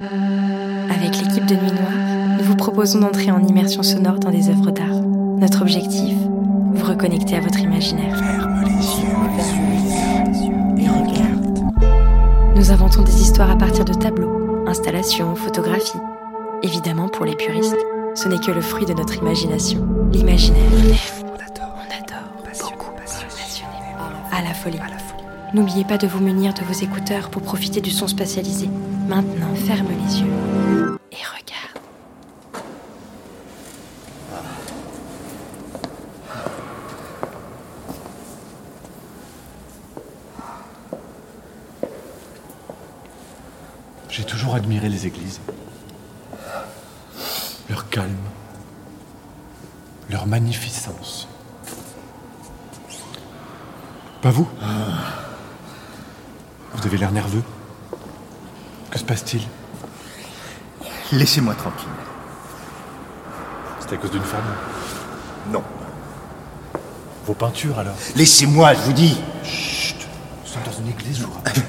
Avec l'équipe de Nuit Noire, nous vous proposons d'entrer en immersion sonore dans des œuvres d'art. Notre objectif Vous reconnecter à votre imaginaire. Ferme les yeux, et regarde. Nous inventons des histoires à partir de tableaux, installations, photographies. Évidemment, pour les puristes, ce n'est que le fruit de notre imagination. L'imaginaire. On adore, On adore. beaucoup, Passionnément. À la folie. N'oubliez pas de vous munir de vos écouteurs pour profiter du son spatialisé. Maintenant, ferme les yeux et regarde. J'ai toujours admiré les églises. Leur calme, leur magnificence. Pas vous? Vous avez l'air nerveux. Que se passe-t-il Laissez-moi tranquille. C'est à cause d'une femme Non. Vos peintures alors Laissez-moi, je vous dis. Chut Nous sommes dans une église, je vous rappelle.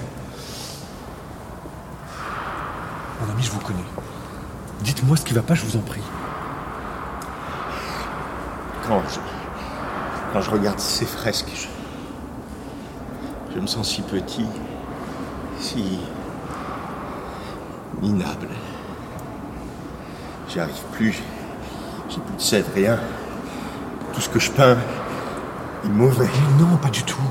Mon ami, je vous connais. Dites-moi ce qui va pas, je vous en prie. Quand je, quand je regarde ces fresques, je, je me sens si petit, si minable. J'y arrive plus. J'ai plus de sève, rien. Tout ce que je peins est mauvais. Mais non, pas du tout.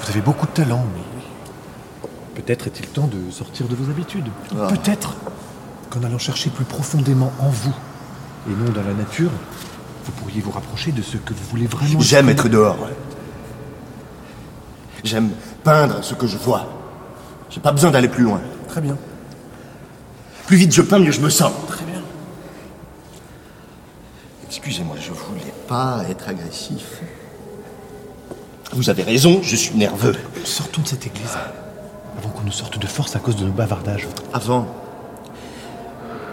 Vous avez beaucoup de talent, mais peut-être est-il temps de sortir de vos habitudes. Ah. Peut-être qu'en allant chercher plus profondément en vous et non dans la nature, vous pourriez vous rapprocher de ce que vous voulez vraiment. J'aime être dehors. J'aime peindre ce que je vois. J'ai pas besoin d'aller plus loin. Très bien. Plus vite je peins, mieux je me sens. Très bien. Excusez-moi, je voulais pas être agressif. Vous avez raison, je suis nerveux. Sortons de cette église avant qu'on nous sorte de force à cause de nos bavardages. Avant.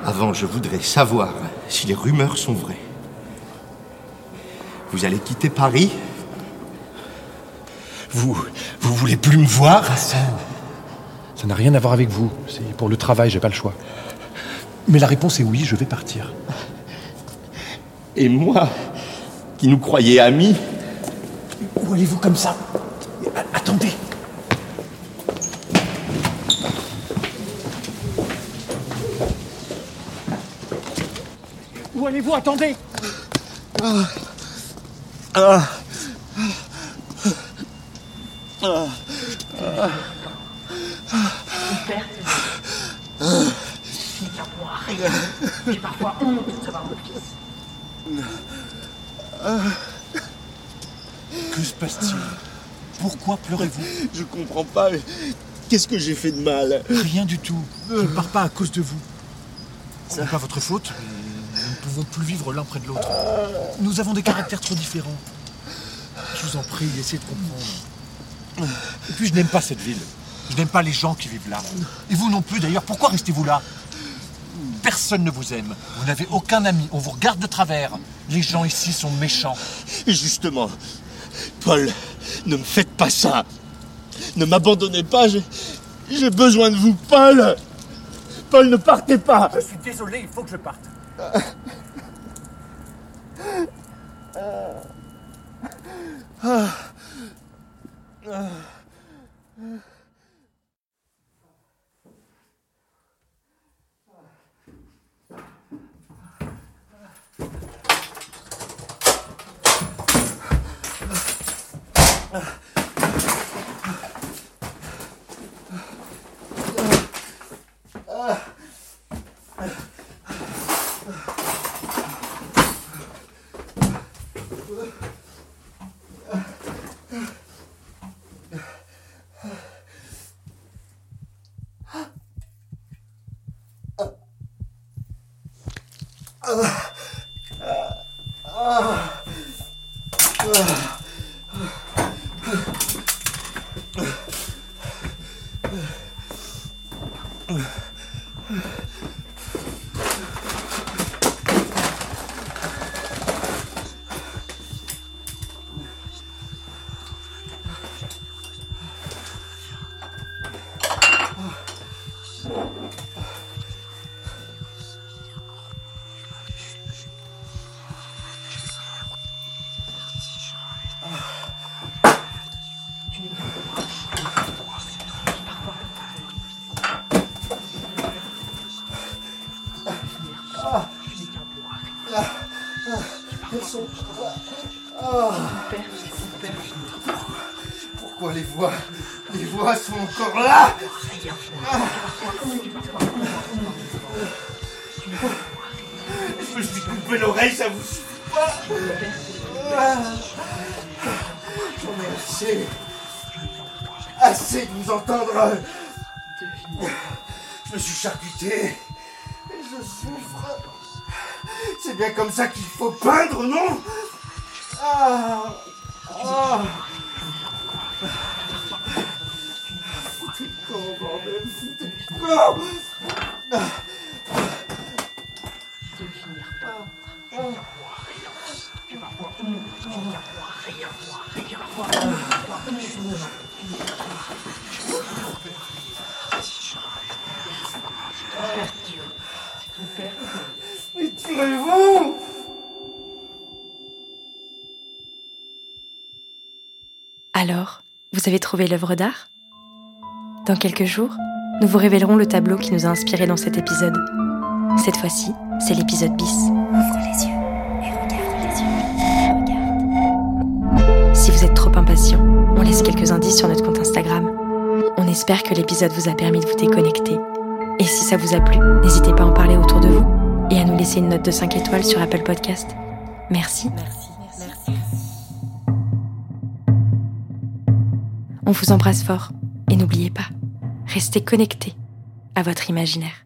Avant, je voudrais savoir si les rumeurs sont vraies. Vous allez quitter Paris? Vous. Vous voulez plus me voir? Ça n'a rien à voir avec vous. C'est pour le travail, j'ai pas le choix. Mais la réponse est oui, je vais partir. Et moi, qui nous croyais amis, Où allez-vous comme ça? Attendez. Où allez-vous? Attendez J'ai parfois honte de savoir mon fils. Que se passe-t-il? Pourquoi pleurez-vous? Je comprends pas. mais Qu'est-ce que j'ai fait de mal? Rien du tout. Je ne pars pas à cause de vous. Ce n'est pas votre faute. mais Nous ne pouvons plus vivre l'un près de l'autre. Nous avons des caractères trop différents. Je vous en prie, essayez de comprendre. Et puis, je n'aime pas cette ville. Je n'aime pas les gens qui vivent là. Et vous non plus, d'ailleurs. Pourquoi restez-vous là? Personne ne vous aime. Vous n'avez aucun ami. On vous regarde de travers. Les gens ici sont méchants. Et justement, Paul, ne me faites pas ça. Ne m'abandonnez pas. J'ai besoin de vous, Paul. Paul, ne partez pas. Je suis désolé, il faut que je parte. Ah. Ah. Ah. Ugh. sont Pourquoi les voix Les voix sont encore là? Je me suis coupé l'oreille, ça vous suffit pas J'en ai assez. Assez de vous entendre. Je me suis charcuté. Et je souffre. C'est bien comme ça qu'il faut peindre, non ah. Ah. Le camp, bordel, foutez le camp. Ah. Mais Alors, vous avez trouvé l'œuvre d'art? Dans quelques jours, nous vous révélerons le tableau qui nous a inspiré dans cet épisode. Cette fois-ci, c'est l'épisode bis. Ouvre les yeux et regarde les yeux. Regarde. Si vous êtes trop impatient, on laisse quelques indices sur notre compte Instagram. On espère que l'épisode vous a permis de vous déconnecter. Et si ça vous a plu, n'hésitez pas à en parler autour de vous et à nous laisser une note de 5 étoiles sur Apple Podcast. Merci. On vous embrasse fort et n'oubliez pas, restez connectés à votre imaginaire.